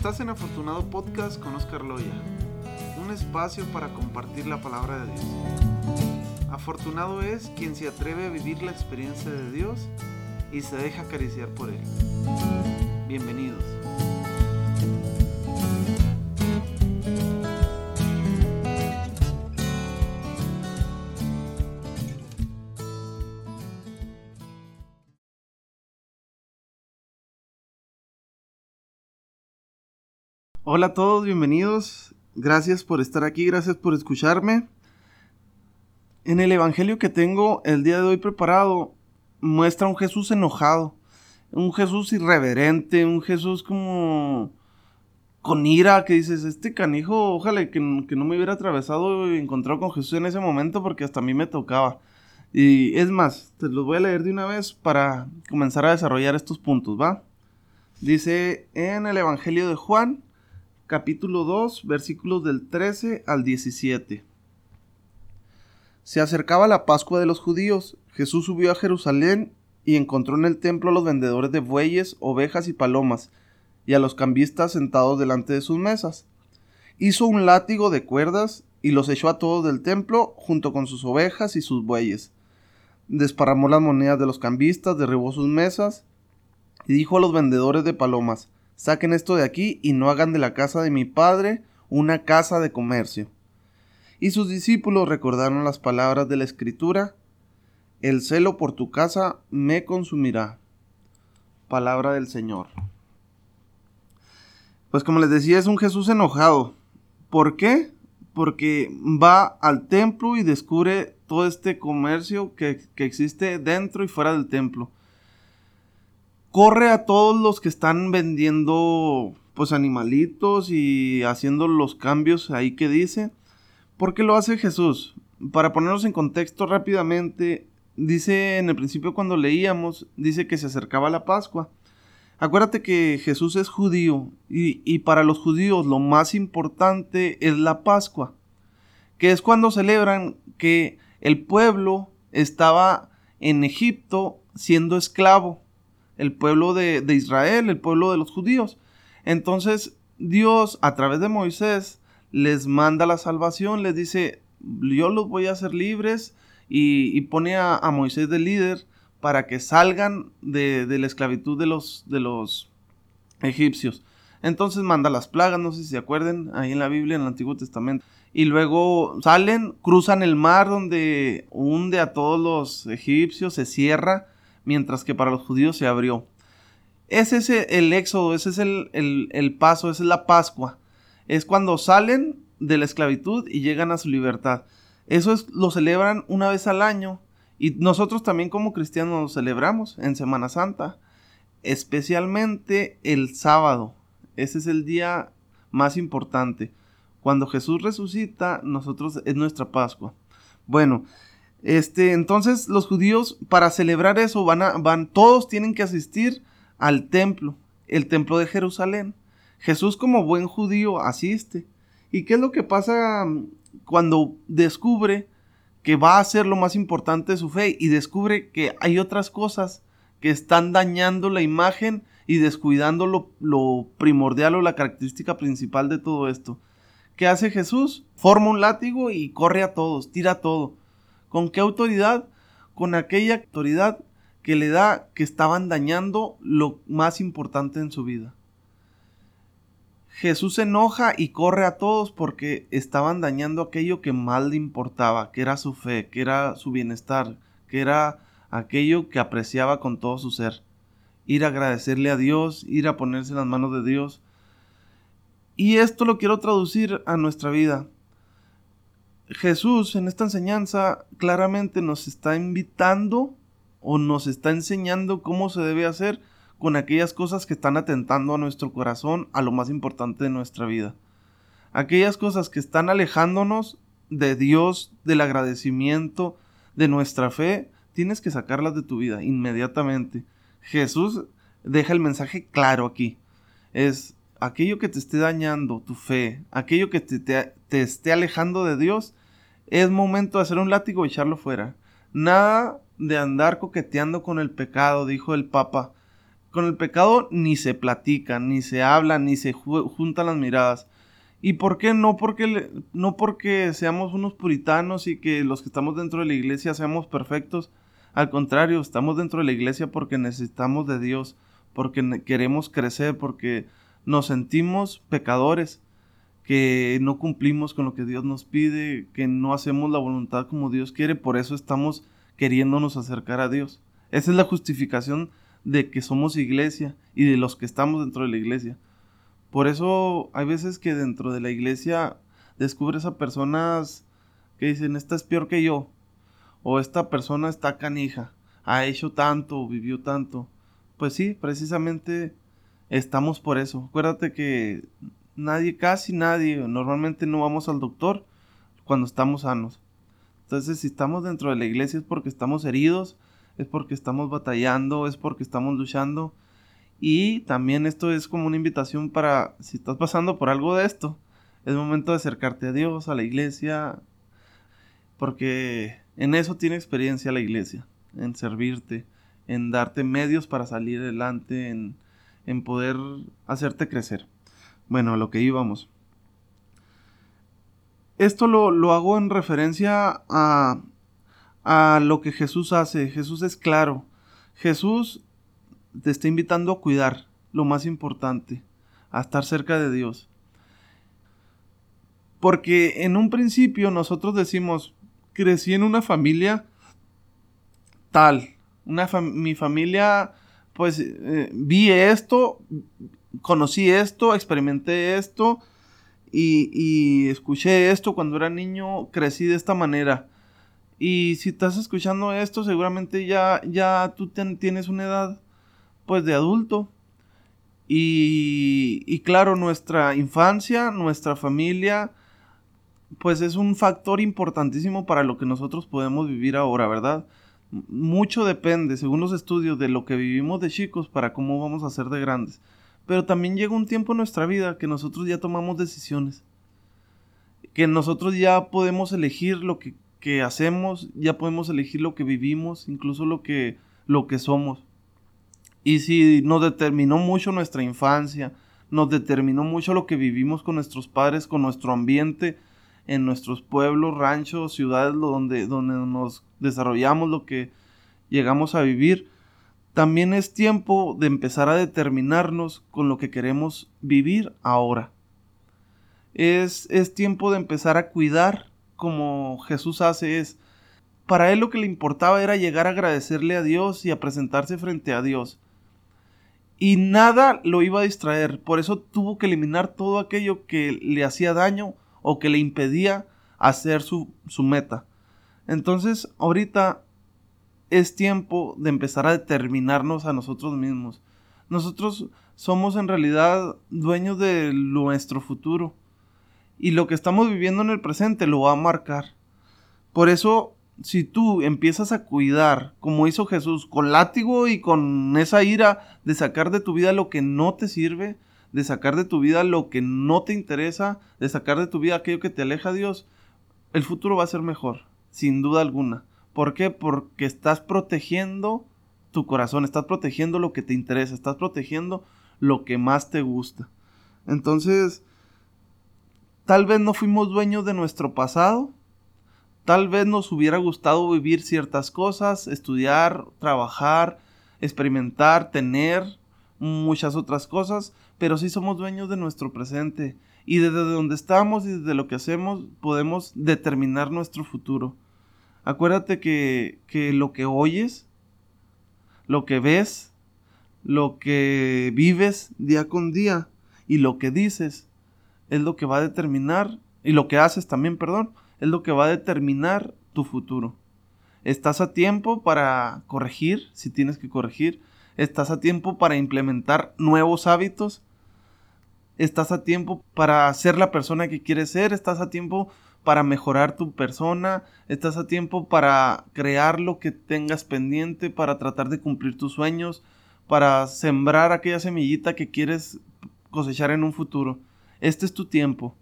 Estás en Afortunado Podcast con Oscar Loya, un espacio para compartir la palabra de Dios. Afortunado es quien se atreve a vivir la experiencia de Dios y se deja acariciar por Él. Bienvenidos. Hola a todos, bienvenidos. Gracias por estar aquí, gracias por escucharme. En el Evangelio que tengo el día de hoy preparado, muestra un Jesús enojado, un Jesús irreverente, un Jesús como con ira, que dices, este canijo, ojalá que, que no me hubiera atravesado y encontrado con Jesús en ese momento porque hasta a mí me tocaba. Y es más, te los voy a leer de una vez para comenzar a desarrollar estos puntos, ¿va? Dice en el Evangelio de Juan, capítulo 2, versículos del 13 al 17. Se acercaba la Pascua de los judíos. Jesús subió a Jerusalén y encontró en el templo a los vendedores de bueyes, ovejas y palomas, y a los cambistas sentados delante de sus mesas. Hizo un látigo de cuerdas y los echó a todos del templo junto con sus ovejas y sus bueyes. Desparramó las monedas de los cambistas, derribó sus mesas y dijo a los vendedores de palomas, Saquen esto de aquí y no hagan de la casa de mi padre una casa de comercio. Y sus discípulos recordaron las palabras de la escritura, El celo por tu casa me consumirá. Palabra del Señor. Pues como les decía, es un Jesús enojado. ¿Por qué? Porque va al templo y descubre todo este comercio que, que existe dentro y fuera del templo corre a todos los que están vendiendo pues animalitos y haciendo los cambios ahí que dice. ¿Por qué lo hace Jesús? Para ponernos en contexto rápidamente, dice en el principio cuando leíamos, dice que se acercaba la Pascua. Acuérdate que Jesús es judío y, y para los judíos lo más importante es la Pascua, que es cuando celebran que el pueblo estaba en Egipto siendo esclavo el pueblo de, Israel, el pueblo de los judíos. Entonces Dios a través de Moisés les manda la salvación, les dice, yo los voy a hacer libres y, pone a, Moisés de líder para que salgan de, la esclavitud de los, de los egipcios. Entonces manda las plagas, no sé si se acuerden, ahí en la Biblia, en el Antiguo Testamento. Y luego salen, cruzan el mar donde hunde a todos los egipcios, se cierra mientras que para los judíos se abrió. Ese es el éxodo, ese es el, paso, esa es la Pascua. Es cuando salen de la esclavitud y llegan a su libertad. Eso es, lo celebran una vez al año y nosotros también como cristianos lo celebramos en Semana Santa, especialmente el sábado. Ese es el día más importante. Cuando Jesús resucita, nosotros es nuestra Pascua. Bueno, este, entonces los judíos para celebrar eso van a, van, todos tienen que asistir al templo, el templo de Jerusalén. Jesús como buen judío asiste. ¿Y qué es lo que pasa mm, cuando descubre que va a ser lo más importante de su fe y descubre que hay otras cosas que están dañando la imagen y descuidando lo, lo primordial o la característica principal de todo esto? ¿Qué hace Jesús? Forma un látigo y corre a todos, tira todo. ¿Con qué autoridad? Con aquella autoridad que le da que estaban dañando lo más importante en su vida. Jesús se enoja y corre a todos porque estaban dañando aquello que más le importaba, que era su fe, que era su bienestar, que era aquello que apreciaba con todo su ser. Ir a agradecerle a Dios, ir a ponerse en las manos de Dios. Y esto lo quiero traducir a nuestra vida. Jesús en esta enseñanza claramente nos está invitando o nos está enseñando cómo se debe hacer con aquellas cosas que están atentando a nuestro corazón, a lo más importante de nuestra vida. Aquellas cosas que están alejándonos de Dios, del agradecimiento, de nuestra fe, tienes que sacarlas de tu vida inmediatamente. Jesús deja el mensaje claro aquí. Es aquello que te esté dañando tu fe, aquello que te, te esté alejando de Dios, es momento de hacer un látigo y echarlo fuera. Nada de andar coqueteando con el pecado, dijo el Papa. Con el pecado ni se platica, ni se habla, ni se juntan las miradas. ¿Y por qué? No porque, no porque seamos unos puritanos y que los que estamos dentro de la iglesia seamos perfectos. Al contrario, estamos dentro de la iglesia porque necesitamos de Dios, porque queremos crecer, porque nos sentimos pecadores, que no cumplimos con lo que Dios nos pide, que no hacemos la voluntad como Dios quiere, por eso estamos queriéndonos acercar a Dios. Esa es la justificación de que somos iglesia y de los que estamos dentro de la iglesia. Por eso hay veces que dentro de la iglesia descubres a personas que dicen, esta es peor que yo, o esta persona está canija, ha hecho tanto, vivió tanto. Pues sí, precisamente estamos por eso. Acuérdate que nadie, casi nadie, normalmente no vamos al doctor cuando estamos sanos. Entonces, si estamos dentro de la iglesia es porque estamos heridos, es porque estamos batallando, es porque estamos luchando y también esto es como una invitación para, si estás pasando por algo de esto, es momento de acercarte a Dios, a la iglesia, porque en eso tiene experiencia la iglesia, en servirte, en darte medios para salir adelante, en, en poder hacerte crecer. Bueno, a lo que íbamos. Esto lo, lo hago en referencia a, a lo que Jesús hace. Jesús es claro. Jesús te está invitando a cuidar lo más importante, a estar cerca de Dios. Porque en un principio nosotros decimos, crecí en una familia tal, una mi familia, pues eh, vi esto, conocí esto, experimenté esto y, y escuché esto cuando era niño, crecí de esta manera. Y si estás escuchando esto, seguramente ya, ya tú tienes una edad pues de adulto. Y, y claro, nuestra infancia, nuestra familia, pues es un factor importantísimo para lo que nosotros podemos vivir ahora, ¿verdad? Mucho depende, según los estudios, de lo que vivimos de chicos para cómo vamos a ser de grandes. Pero también llega un tiempo en nuestra vida que nosotros ya tomamos decisiones. Que nosotros ya podemos elegir lo que, que hacemos, ya podemos elegir lo que vivimos, incluso lo que, lo que somos. Y si nos determinó mucho nuestra infancia, nos determinó mucho lo que vivimos con nuestros padres, con nuestro ambiente, en nuestros pueblos, ranchos, ciudades donde, donde nos desarrollamos, lo que llegamos a vivir, también es tiempo de empezar a determinarnos con lo que queremos vivir ahora. Es, es tiempo de empezar a cuidar como Jesús hace es, para él lo que le importaba era llegar a agradecerle a Dios y a presentarse frente a Dios y nada lo iba a distraer. Por eso tuvo que eliminar todo aquello que le hacía daño o que le impedía hacer su, su meta. Entonces, ahorita es tiempo de empezar a determinarnos a nosotros mismos. Nosotros somos en realidad dueños de nuestro futuro. Y lo que estamos viviendo en el presente lo va a marcar. Por eso si tú empiezas a cuidar, como hizo Jesús, con látigo y con esa ira de sacar de tu vida lo que no te sirve, de sacar de tu vida lo que no te interesa, de sacar de tu vida aquello que te aleja a Dios, el futuro va a ser mejor, sin duda alguna. ¿Por qué? Porque estás protegiendo tu corazón, estás protegiendo lo que te interesa, estás protegiendo lo que más te gusta. Entonces, tal vez no fuimos dueños de nuestro pasado, Tal vez nos hubiera gustado vivir ciertas cosas, estudiar, trabajar, experimentar, tener muchas otras cosas, pero sí somos dueños de nuestro presente y desde donde estamos y desde lo que hacemos podemos determinar nuestro futuro. Acuérdate que, que lo que oyes, lo que ves, lo que vives día con día y lo que dices es lo que va a determinar y lo que haces también, perdón, es lo que va a determinar tu futuro. Estás a tiempo para corregir, si tienes que corregir. Estás a tiempo para implementar nuevos hábitos. Estás a tiempo para ser la persona que quieres ser. Estás a tiempo para mejorar tu persona. Estás a tiempo para crear lo que tengas pendiente, para tratar de cumplir tus sueños, para sembrar aquella semillita que quieres cosechar en un futuro. Este es tu tiempo.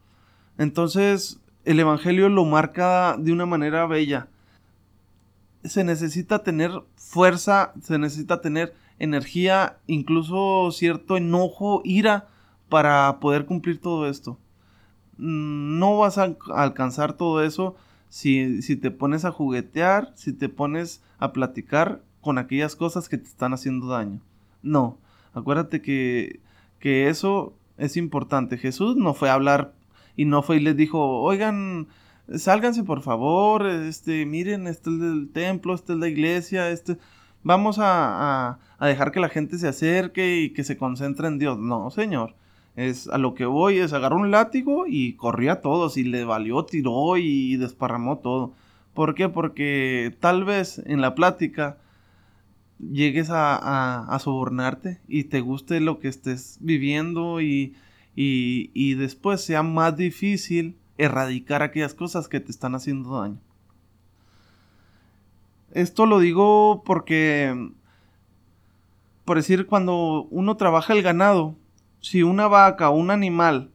Entonces, el Evangelio lo marca de una manera bella. Se necesita tener fuerza, se necesita tener energía, incluso cierto enojo, ira para poder cumplir todo esto. No vas a alcanzar todo eso si, si te pones a juguetear, si te pones a platicar con aquellas cosas que te están haciendo daño. No, acuérdate que, que eso es importante. Jesús no fue a hablar y no fue y les dijo, oigan, sálganse por favor, este, miren, este es el templo, este es la iglesia, este, vamos a, a, dejar que la gente se acerque y que se concentre en Dios. No, Señor. Es a lo que voy, es agarró un látigo y corría a todos y le valió, tiró y desparramó todo. ¿Por qué? Porque tal vez en la plática llegues a, a, sobornarte y te guste lo que estés viviendo y, y, y después sea más difícil erradicar aquellas cosas que te están haciendo daño. Esto lo digo porque, por decir, cuando uno trabaja el ganado, si una vaca o un animal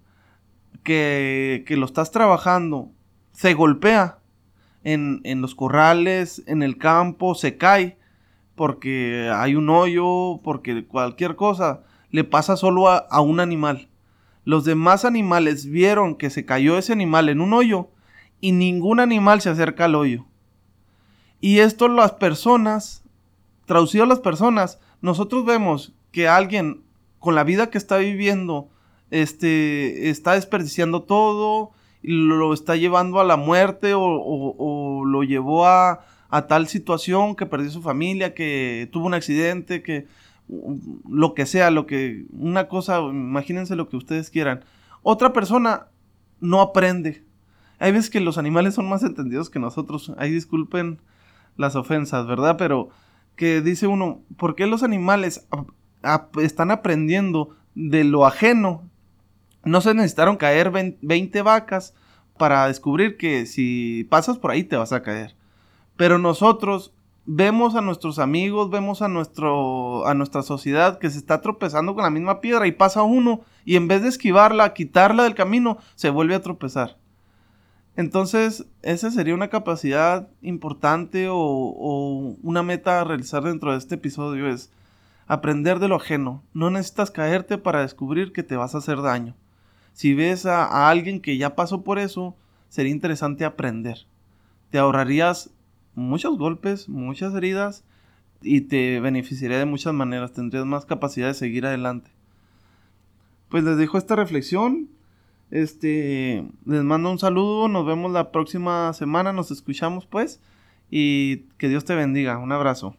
que, que lo estás trabajando se golpea en, en, los corrales, en el campo, se cae porque hay un hoyo, porque cualquier cosa le pasa solo a, a un animal. Los demás animales vieron que se cayó ese animal en un hoyo y ningún animal se acerca al hoyo. Y esto las personas, traducido a las personas, nosotros vemos que alguien con la vida que está viviendo, este, está desperdiciando todo, lo está llevando a la muerte o, lo llevó a, a, tal situación que perdió su familia, que tuvo un accidente, que lo que sea, lo que, una cosa, imagínense lo que ustedes quieran. Otra persona no aprende. Hay veces que los animales son más entendidos que nosotros. Ahí disculpen las ofensas, ¿verdad? Pero que dice uno, ¿por qué los animales están aprendiendo de lo ajeno. No se necesitaron caer 20 vacas para descubrir que si pasas por ahí te vas a caer. Pero nosotros vemos a nuestros amigos, vemos a, nuestro, a nuestra sociedad que se está tropezando con la misma piedra y pasa uno y en vez de esquivarla, quitarla del camino, se vuelve a tropezar. Entonces, esa sería una capacidad importante o, una meta a realizar dentro de este episodio es aprender de lo ajeno. No necesitas caerte para descubrir que te vas a hacer daño. Si ves a, alguien que ya pasó por eso, sería interesante aprender. Te ahorrarías muchos golpes, muchas heridas y te beneficiaría de muchas maneras. Tendrías más capacidad de seguir adelante. Pues les dejo esta reflexión. Este, les mando un saludo. Nos vemos la próxima semana. Nos escuchamos pues. Y que Dios te bendiga. Un abrazo.